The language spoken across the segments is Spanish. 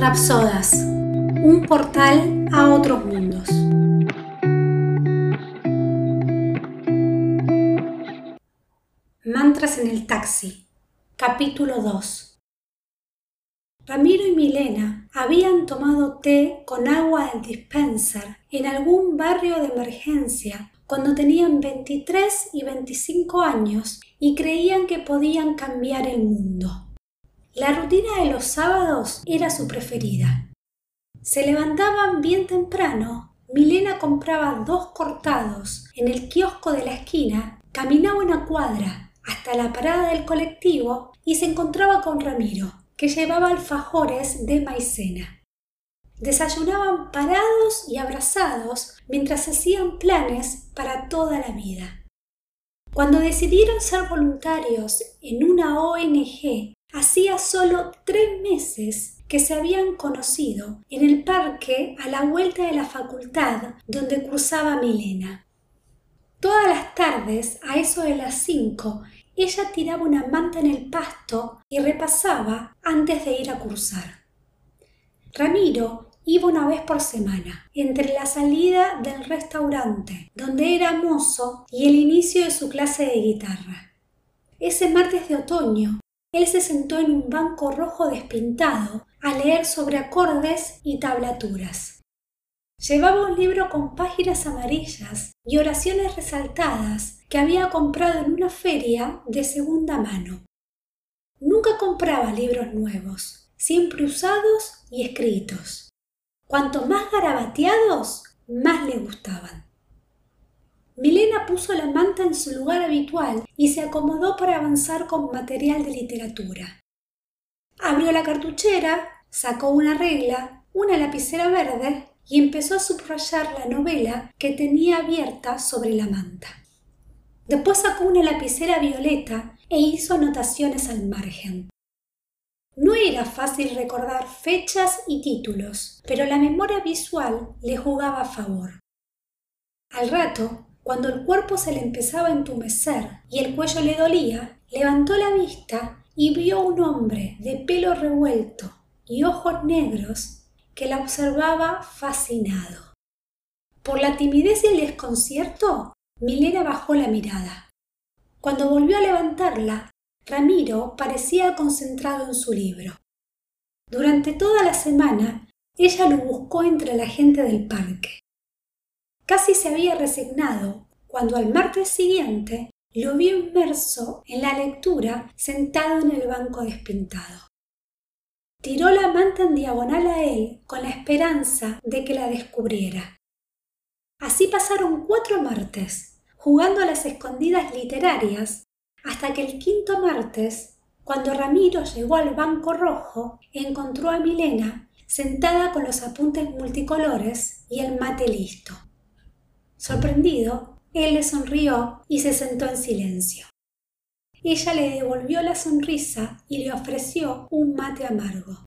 Rapsodas, un portal a otros mundos. Mantras en el taxi, capítulo 2. Ramiro y Milena habían tomado té con agua del dispenser en algún barrio de emergencia cuando tenían 23 y 25 años y creían que podían cambiar el mundo. La rutina de los sábados era su preferida. Se levantaban bien temprano, Milena compraba dos cortados en el kiosco de la esquina, caminaba una cuadra hasta la parada del colectivo y se encontraba con Ramiro, que llevaba alfajores de maicena. Desayunaban parados y abrazados mientras hacían planes para toda la vida. Cuando decidieron ser voluntarios en una ONG Hacía solo tres meses que se habían conocido en el parque a la vuelta de la facultad donde cruzaba Milena. Todas las tardes, a eso de las cinco, ella tiraba una manta en el pasto y repasaba antes de ir a cruzar. Ramiro iba una vez por semana, entre la salida del restaurante, donde era mozo, y el inicio de su clase de guitarra. Ese martes de otoño, él se sentó en un banco rojo despintado a leer sobre acordes y tablaturas. Llevaba un libro con páginas amarillas y oraciones resaltadas que había comprado en una feria de segunda mano. Nunca compraba libros nuevos, siempre usados y escritos. Cuanto más garabateados, más le gustaban. Milena puso la manta en su lugar habitual y se acomodó para avanzar con material de literatura. Abrió la cartuchera, sacó una regla, una lapicera verde y empezó a subrayar la novela que tenía abierta sobre la manta. Después sacó una lapicera violeta e hizo anotaciones al margen. No era fácil recordar fechas y títulos, pero la memoria visual le jugaba a favor. Al rato cuando el cuerpo se le empezaba a entumecer y el cuello le dolía, levantó la vista y vio un hombre de pelo revuelto y ojos negros que la observaba fascinado. Por la timidez y el desconcierto, Milena bajó la mirada. Cuando volvió a levantarla, Ramiro parecía concentrado en su libro. Durante toda la semana, ella lo buscó entre la gente del parque. Casi se había resignado cuando al martes siguiente lo vio inmerso en la lectura sentado en el banco despintado. Tiró la manta en diagonal a él con la esperanza de que la descubriera. Así pasaron cuatro martes, jugando a las escondidas literarias, hasta que el quinto martes, cuando Ramiro llegó al banco rojo, encontró a Milena sentada con los apuntes multicolores y el mate listo. Sorprendido, él le sonrió y se sentó en silencio. Ella le devolvió la sonrisa y le ofreció un mate amargo.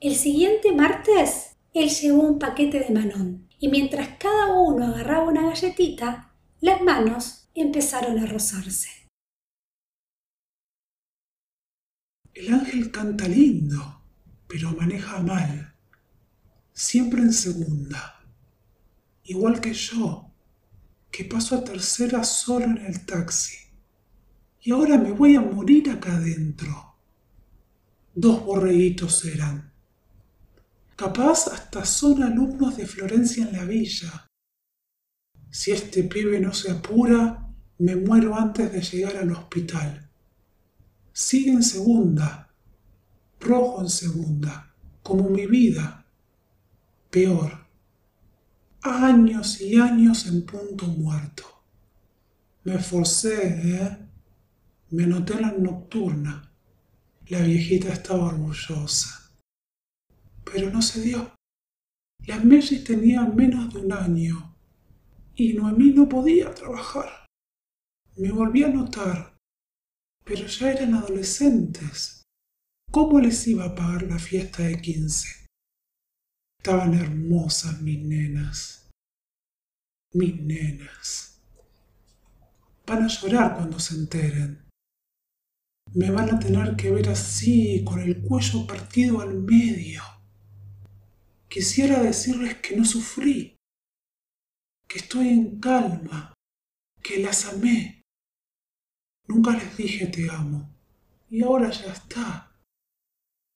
El siguiente martes, él llevó un paquete de manón y mientras cada uno agarraba una galletita, las manos empezaron a rozarse. El ángel canta lindo, pero maneja mal, siempre en segunda igual que yo, que paso a tercera solo en el taxi. Y ahora me voy a morir acá adentro. Dos borreguitos eran. Capaz hasta son alumnos de Florencia en la villa. Si este pibe no se apura, me muero antes de llegar al hospital. Sigue en segunda, rojo en segunda, como mi vida. Peor años y años en punto muerto. Me esforcé, ¿eh? Me anoté en la nocturna. La viejita estaba orgullosa. Pero no se dio. Las Mellis tenían menos de un año y Noemí no podía trabajar. Me volví a notar, pero ya eran adolescentes. ¿Cómo les iba a pagar la fiesta de quince? Estaban hermosas mis nenas. Mis nenas. Van a llorar cuando se enteren. Me van a tener que ver así, con el cuello partido al medio, Quisiera decirles que no sufrí, que estoy en calma, que las amé. Nunca les dije te amo, y ahora ya está.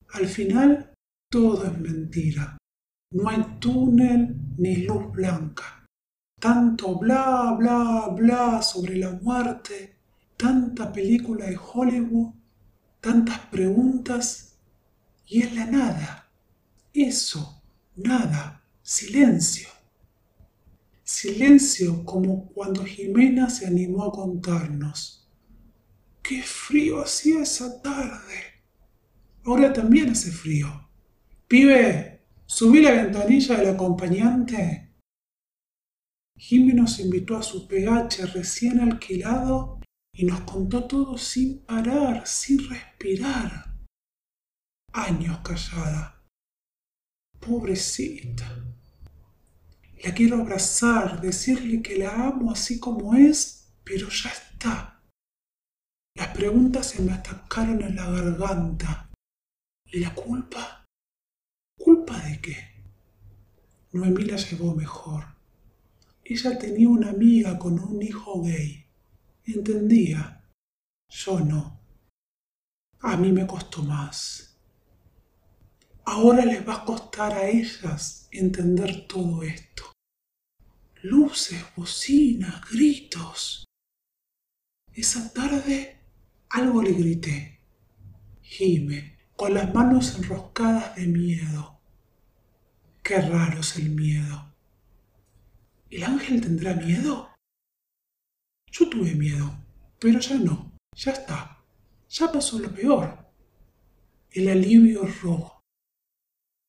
Al final, todo es mentira. No hay túnel ni luz blanca. Tanto bla, bla, bla sobre la muerte, tanta película de Hollywood, tantas preguntas, y es la nada. Eso Nada, silencio. Silencio como cuando Jimena se animó a contarnos. ¡Qué frío hacía esa tarde! Ahora también hace frío. Pibe, subí la ventanilla del acompañante. Jimena nos invitó a su PH recién alquilado y nos contó todo sin parar, sin respirar. Años callada Pobrecita. La quiero abrazar, decirle que la amo así como es, pero ya está. Las preguntas se me atacaron en la garganta. ¿Y la culpa? ¿Culpa de qué? Noemí la llevó mejor. Ella tenía una amiga con un hijo gay. Entendía. Yo no. A mí me costó más. Ahora les va a costar a ellas entender todo esto. Luces, bocinas, gritos. Esa tarde algo le grité. Gime, con las manos enroscadas de miedo. Qué raro es el miedo. ¿El ángel tendrá miedo? Yo tuve miedo, pero ya no, ya está. Ya pasó lo peor. El alivio rojo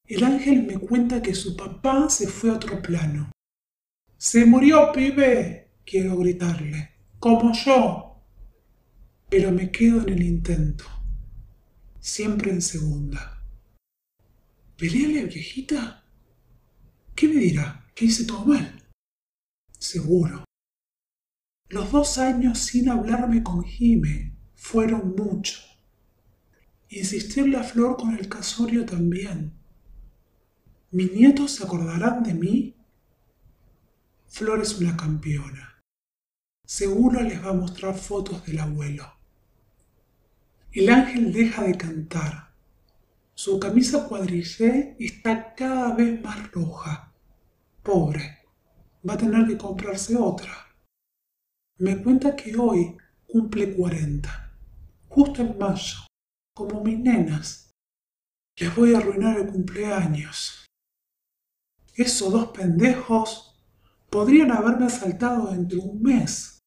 el ángel me cuenta que su papá se fue a otro plano. Se murió, pibe, quiero gritarle, como yo. Pero me quedo en el intento, siempre en segunda. ¿Peleale, viejita? ¿Qué me dirá? ¿Que hice todo mal? Seguro. Los dos años sin hablarme con Jime fueron mucho. Insistirle a Flor con el casorio también. ¿Mis nietos se acordarán de mí? Flor es una campeona. Seguro les va a mostrar fotos del abuelo. El ángel deja de cantar. Su camisa cuadrillé está cada vez más roja. Pobre, va a tener que comprarse otra. Me cuenta que hoy cumple cuarenta, justo en mayo, como mis nenas. Les voy a arruinar el cumpleaños. Esos dos pendejos podrían haberme asaltado dentro de un mes.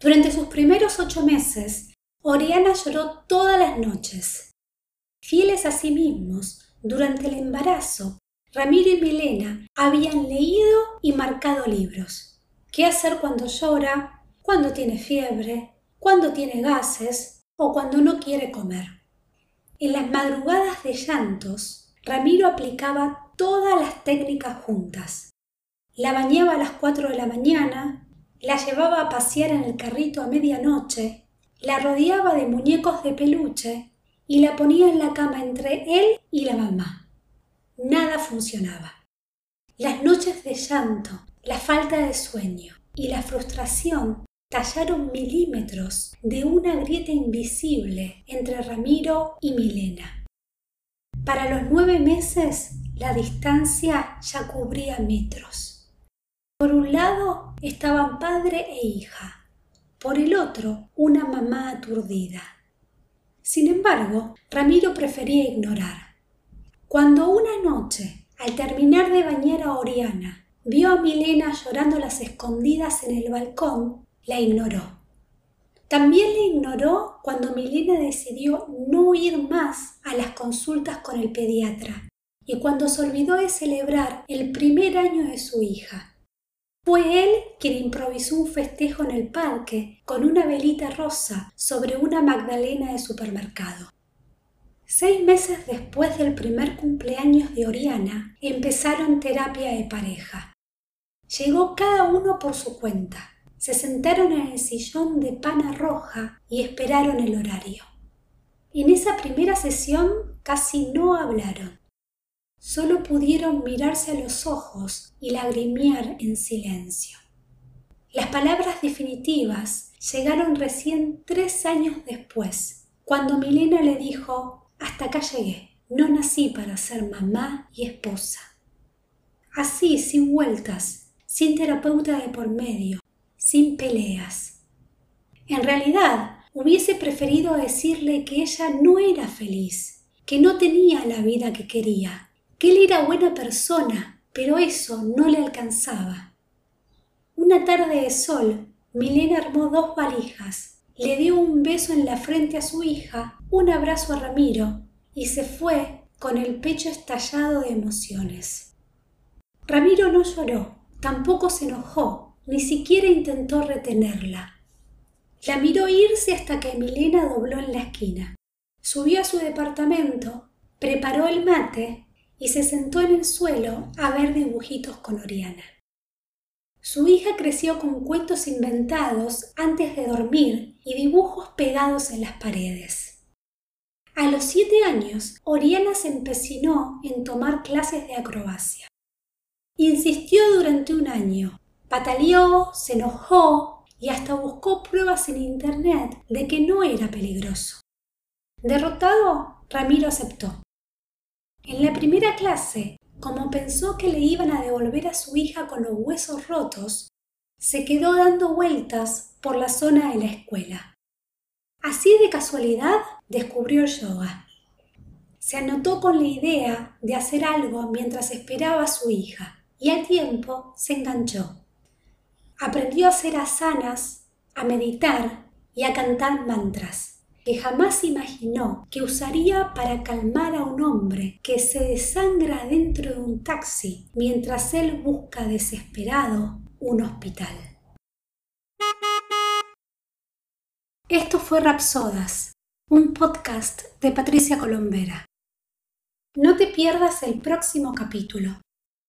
Durante sus primeros ocho meses, Oriana lloró todas las noches. Fieles a sí mismos, durante el embarazo, Ramiro y Milena habían leído y marcado libros. ¿Qué hacer cuando llora, cuando tiene fiebre, cuando tiene gases o cuando no quiere comer? En las madrugadas de llantos, Ramiro aplicaba todas las técnicas juntas. La bañaba a las cuatro de la mañana, la llevaba a pasear en el carrito a medianoche, la rodeaba de muñecos de peluche y la ponía en la cama entre él y la mamá. Nada funcionaba. Las noches de llanto, la falta de sueño y la frustración tallaron milímetros de una grieta invisible entre Ramiro y Milena. Para los nueve meses la distancia ya cubría metros. Por un lado estaban padre e hija, por el otro una mamá aturdida. Sin embargo, Ramiro prefería ignorar. Cuando una noche, al terminar de bañar a Oriana, vio a Milena llorando las escondidas en el balcón, la ignoró. También le ignoró cuando Milena decidió no ir más a las consultas con el pediatra y cuando se olvidó de celebrar el primer año de su hija. Fue él quien improvisó un festejo en el parque con una velita rosa sobre una magdalena de supermercado. Seis meses después del primer cumpleaños de Oriana, empezaron terapia de pareja. Llegó cada uno por su cuenta se sentaron en el sillón de pana roja y esperaron el horario. En esa primera sesión casi no hablaron. Solo pudieron mirarse a los ojos y lagrimear en silencio. Las palabras definitivas llegaron recién tres años después, cuando Milena le dijo, hasta acá llegué, no nací para ser mamá y esposa. Así, sin vueltas, sin terapeuta de por medio, sin peleas. En realidad, hubiese preferido decirle que ella no era feliz, que no tenía la vida que quería, que él era buena persona, pero eso no le alcanzaba. Una tarde de sol, Milena armó dos valijas, le dio un beso en la frente a su hija, un abrazo a Ramiro y se fue con el pecho estallado de emociones. Ramiro no lloró, tampoco se enojó, ni siquiera intentó retenerla. La miró irse hasta que Milena dobló en la esquina. Subió a su departamento, preparó el mate y se sentó en el suelo a ver dibujitos con Oriana. Su hija creció con cuentos inventados antes de dormir y dibujos pegados en las paredes. A los siete años, Oriana se empecinó en tomar clases de acrobacia. Insistió durante un año, pataleó, se enojó y hasta buscó pruebas en Internet de que no era peligroso. Derrotado, Ramiro aceptó. En la primera clase, como pensó que le iban a devolver a su hija con los huesos rotos, se quedó dando vueltas por la zona de la escuela. Así de casualidad descubrió yoga. Se anotó con la idea de hacer algo mientras esperaba a su hija y al tiempo se enganchó. Aprendió a hacer asanas, a meditar y a cantar mantras que jamás imaginó que usaría para calmar a un hombre que se desangra dentro de un taxi mientras él busca desesperado un hospital. Esto fue Rapsodas, un podcast de Patricia Colombera. No te pierdas el próximo capítulo.